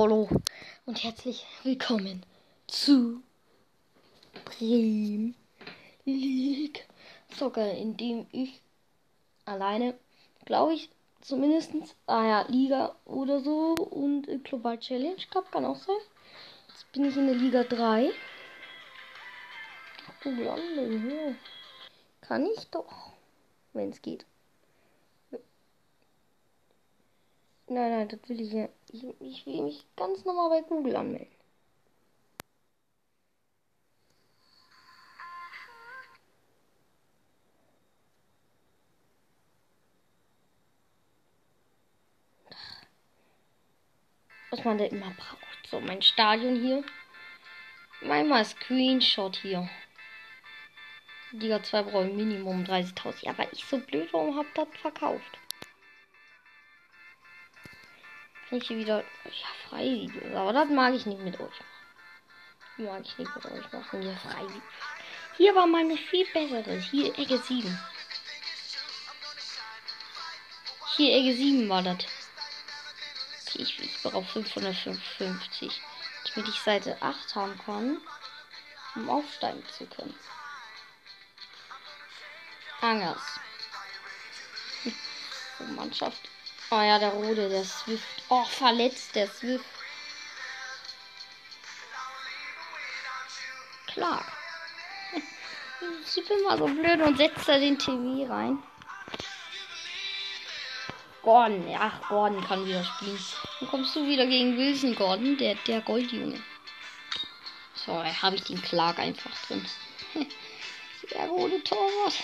hallo und herzlich willkommen zu Prim League Soccer, in dem ich alleine, glaube ich, zumindest, ah ja, Liga oder so und äh, Global Challenge Cup kann auch sein. Jetzt bin ich in der Liga 3. Oh, landen, ja. Kann ich doch, wenn es geht. Nein, nein, das will ich ja. Ich, ich will mich ganz normal bei Google anmelden. Was man da immer braucht. So, mein Stadion hier. Einmal Screenshot hier. Liga 2 brauche ich Minimum 30.000. Ja, aber ich so blöd, warum hab das verkauft? Kann ich hier wieder. Ja, Freivideos. Aber das mag ich nicht mit euch. Mag ich nicht mit euch machen. Hier Freivideos. Hier war meine viel bessere. Hier Ecke 7. Hier Ecke 7 war das. Okay, ich, ich brauche 555. Damit ich Seite 8 haben kann. Um aufsteigen zu können. Angers. Hm. Mannschaft. Oh ja, der Rode, der Swift. Oh, verletzt, der Swift. Klar. Ich bin mal so blöd und setzt da den TV rein. Gordon, ja, Gordon kann wieder spielen. Dann kommst du wieder gegen Wilson Gordon, der, der Goldjunge. So, habe ich den Clark einfach drin. Der rote Torwart.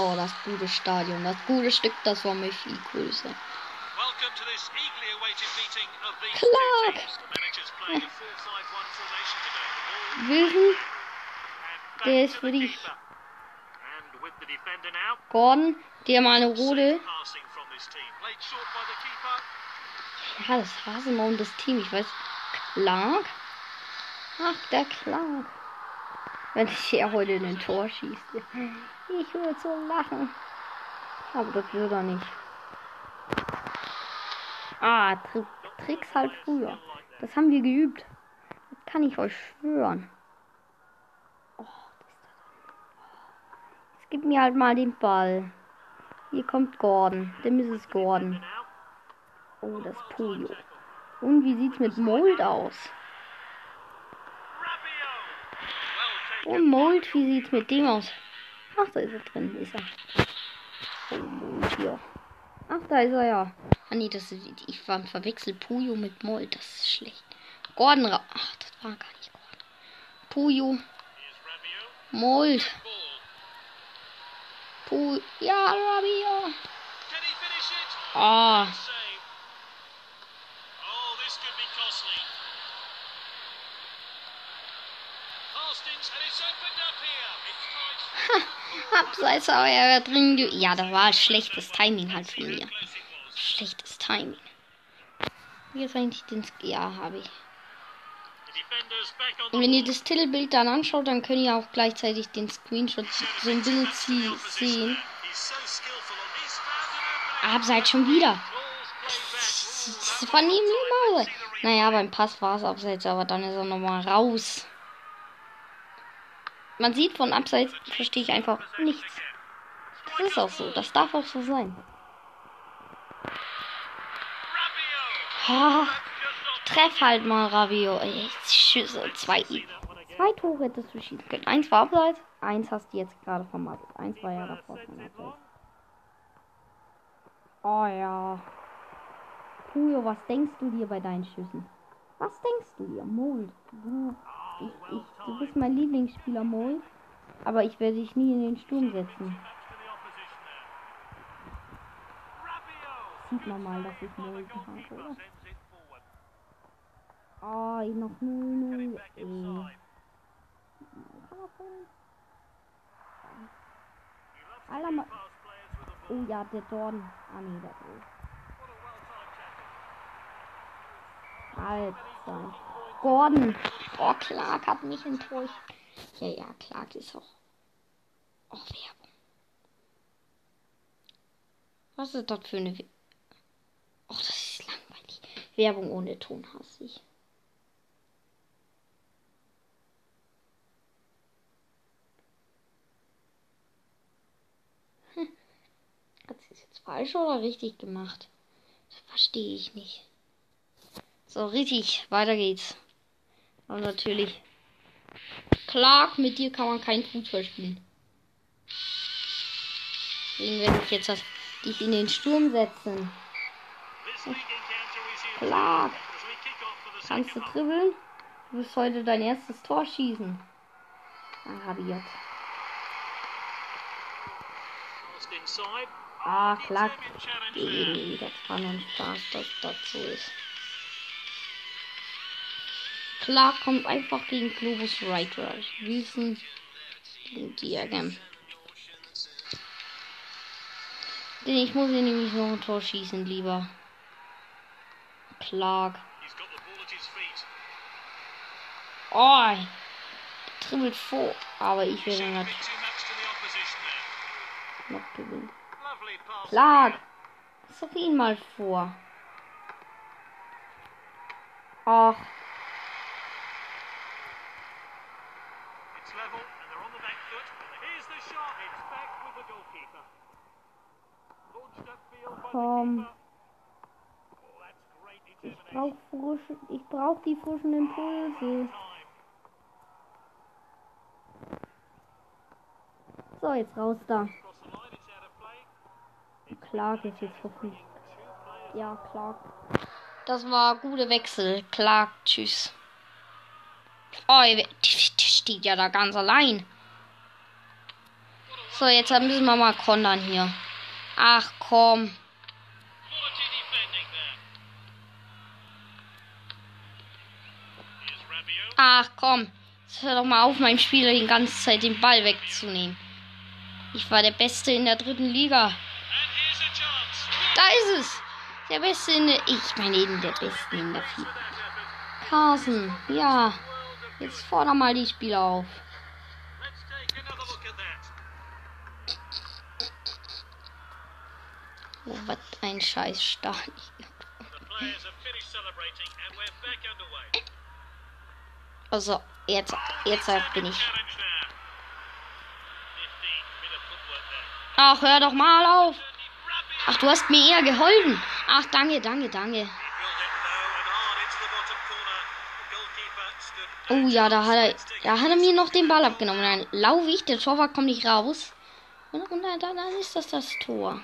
Oh, das gute Stadion, das gute Stück, das war mir viel größer. Clark! Wilson, der ist für dich. Gordon, der mal eine rote. Ja, das Hasenmaul und das Team, ich weiß. Clark? Ach, der Clark. Wenn ich hier heute in ein Tor schieße. Ich würde so lachen. Aber das wird er nicht. Ah, Tri Tricks halt früher. Das haben wir geübt. Das kann ich euch schwören. Oh, Jetzt gib mir halt mal den Ball. Hier kommt Gordon. Der Mrs. Gordon. Oh, das Polio. Und wie sieht's mit Mold aus? Oh, Mold, wie sieht's mit dem aus? Ach, da ist er drin. Ist er. Oh, hier. Ach, da ist er ja. Ah, nee, das ist, ich war verwechselt Puyo mit Mold. Das ist schlecht. Gordon, ach, das war gar nicht Gordon. Puyo. Mold. Puyo. Ja, Rabio. Ah. Abseits, aber er wird drin. Ja, da war schlechtes Timing halt von mir. Schlechtes Timing. Wie ist eigentlich den. Ja, habe ich. Und wenn ihr das Titelbild dann anschaut, dann könnt ihr auch gleichzeitig den Screenshot so ein Bild sehen. Abseits schon wieder. Das war nie. Naja, beim Pass war es abseits, aber dann ist er nochmal raus. Man sieht von abseits, verstehe ich einfach nichts. Das ist auch so. Das darf auch so sein. Ha, treff halt mal, Rabio. Schüsse. Zwei. Zwei Tore hättest du schießen können. Eins war abseits. Eins hast du jetzt gerade vermasselt. Eins war ja davor von abseits. Oh ja. Puyo, was denkst du dir bei deinen Schüssen? Was denkst du dir? Mold. Du ich, ich, du bist mein Lieblingsspieler, Moll. Aber ich werde dich nie in den Sturm setzen. Sieht man mal, dass ich Moll habe, oder? Oh, ich noch 0-0. Ey. Mal. Oh ja, der Dorn. Ah nee, der ist. Alter. Gordon. Oh, Clark hat mich enttäuscht. Ja, ja, Clark ist auch. Oh, Werbung. Was ist das für eine. Oh, das ist Werbung ohne Ton hasse ich. Hm. Hat sie es jetzt falsch oder richtig gemacht? Verstehe ich nicht. So, richtig, weiter geht's. Aber natürlich. Clark, mit dir kann man kein Fußball spielen. Deswegen werde ich jetzt dich in den Sturm setzen. Clark, kannst du dribbeln? Du wirst heute dein erstes Tor schießen. Arabiert. Ah, Clark. Das war nur ein Spaß, dass das so ist. Klar kommt einfach gegen Globus Reiter. Wiesen gegen Diagram. Denn ich muss hier nämlich noch ein Tor schießen, lieber. Clark. Oh, tribbelt vor, aber ich will noch, noch gewinnen. Clark, sag ihn mal vor. Ach. Komm. Ich brauche frische, ich brauche die frischen Impulse. So, jetzt raus da. Clark ist jetzt verpflichtet. Ja, Clark. Das war gute Wechsel. Clark, tschüss. Oh, der steht ja da ganz allein. So, jetzt müssen wir mal kontern hier. Ach komm. Ach komm. Jetzt hör doch mal auf, meinem Spieler die ganze Zeit den Ball wegzunehmen. Ich war der Beste in der dritten Liga. Da ist es. Der Beste in der. Ich meine eben der Beste in der vierten. Carson, ja. Jetzt forder mal die Spieler auf. Oh, was ein scheiß Stadion. Also, jetzt, jetzt bin ich. Ach, hör doch mal auf. Ach, du hast mir eher geholfen. Ach, danke, danke, danke. Oh ja, da hat er, da hat er mir noch den Ball abgenommen. Dann laufe ich, der Torwart kommt nicht raus. Und, und dann, dann ist das das Tor.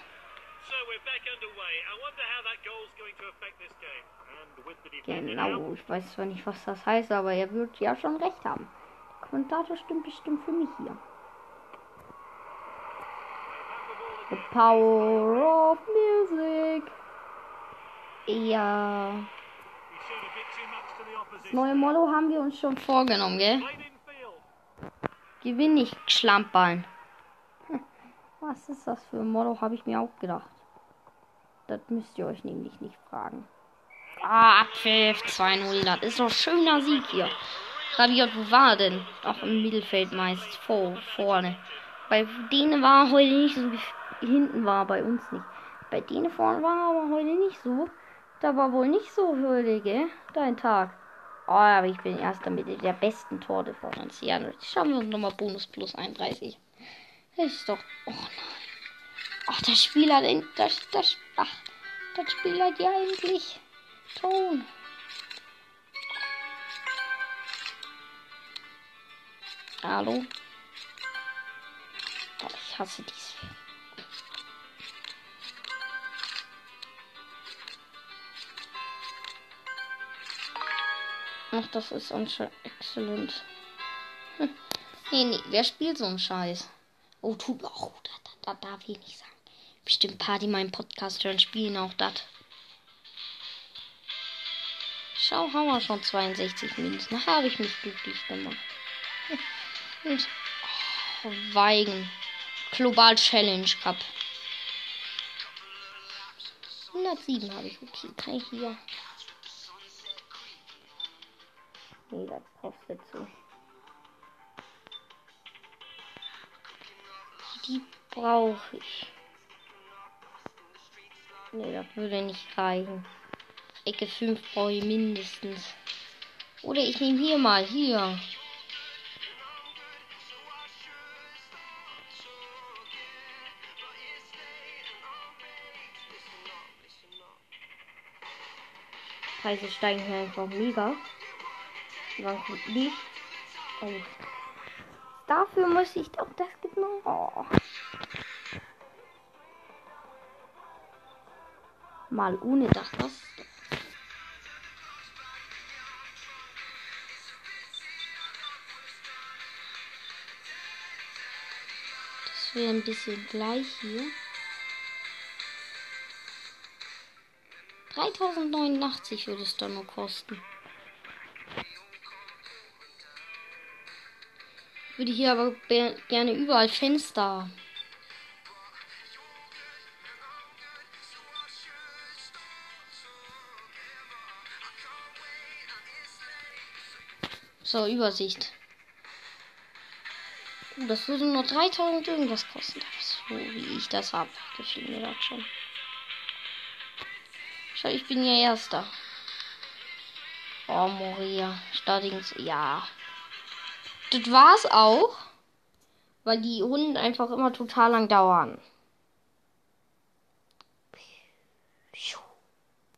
Genau, ich weiß zwar nicht, was das heißt, aber er wird ja schon recht haben. Der Kommentator stimmt bestimmt für mich hier. The power of music. Ja. Neue Motto haben wir uns schon vorgenommen, gell? Gewinn nicht, Schlamperln. Was ist das für ein Motto, habe ich mir auch gedacht. Das müsst ihr euch nämlich nicht fragen. Ah, Abpfiff 2-0. Das ist doch schöner Sieg hier. Rabiot, wo war denn? Auch im Mittelfeld meist. Vor, vorne. Bei denen war heute nicht so. Hinten war bei uns nicht. Bei denen vorne war er aber heute nicht so. Da war wohl nicht so heute, gell? Dein Tag. Oh, aber ich bin erster mit der besten Torte von uns. Ja, schauen wir uns nochmal Bonus plus 31. Das ist doch. Oh nein. Ach, das Spiel hat. Das, das, ach, das Spiel hat ja endlich. Ton. Hallo? Ich hasse dies. Ach, das ist anscheinend exzellent. Hm. Nee, nee, wer spielt so einen Scheiß? Oh, tut mir auch. Da, da, da darf ich nicht sagen. Bestimmt paar, die meinen Podcast hören, spielen auch das. Schau, haben wir schon 62 Minuten. Habe ich mich glücklich gemacht. Und, oh, Weigen. Global Challenge Cup. 107 habe ich. Okay, kann ich hier. Nee, das kostet so. Die brauche ich. Nee, das würde nicht reichen. Ecke 5 brauche ich mindestens. Oder ich nehme hier mal, hier. Preise steigen hier einfach mega. Wie? Oh. Dafür muss ich doch das genau. Oh. Mal ohne das, das. Das wäre ein bisschen gleich hier. 3089 würde es dann nur kosten. Würde hier aber gerne überall Fenster. So, Übersicht. Das würde nur 3000 irgendwas kosten. So wie ich das habe. Gefühl mir das schon. Schau, ich bin ja Erster. Oh, Moria. Stadings. Ja. Das war's auch. Weil die Runden einfach immer total lang dauern.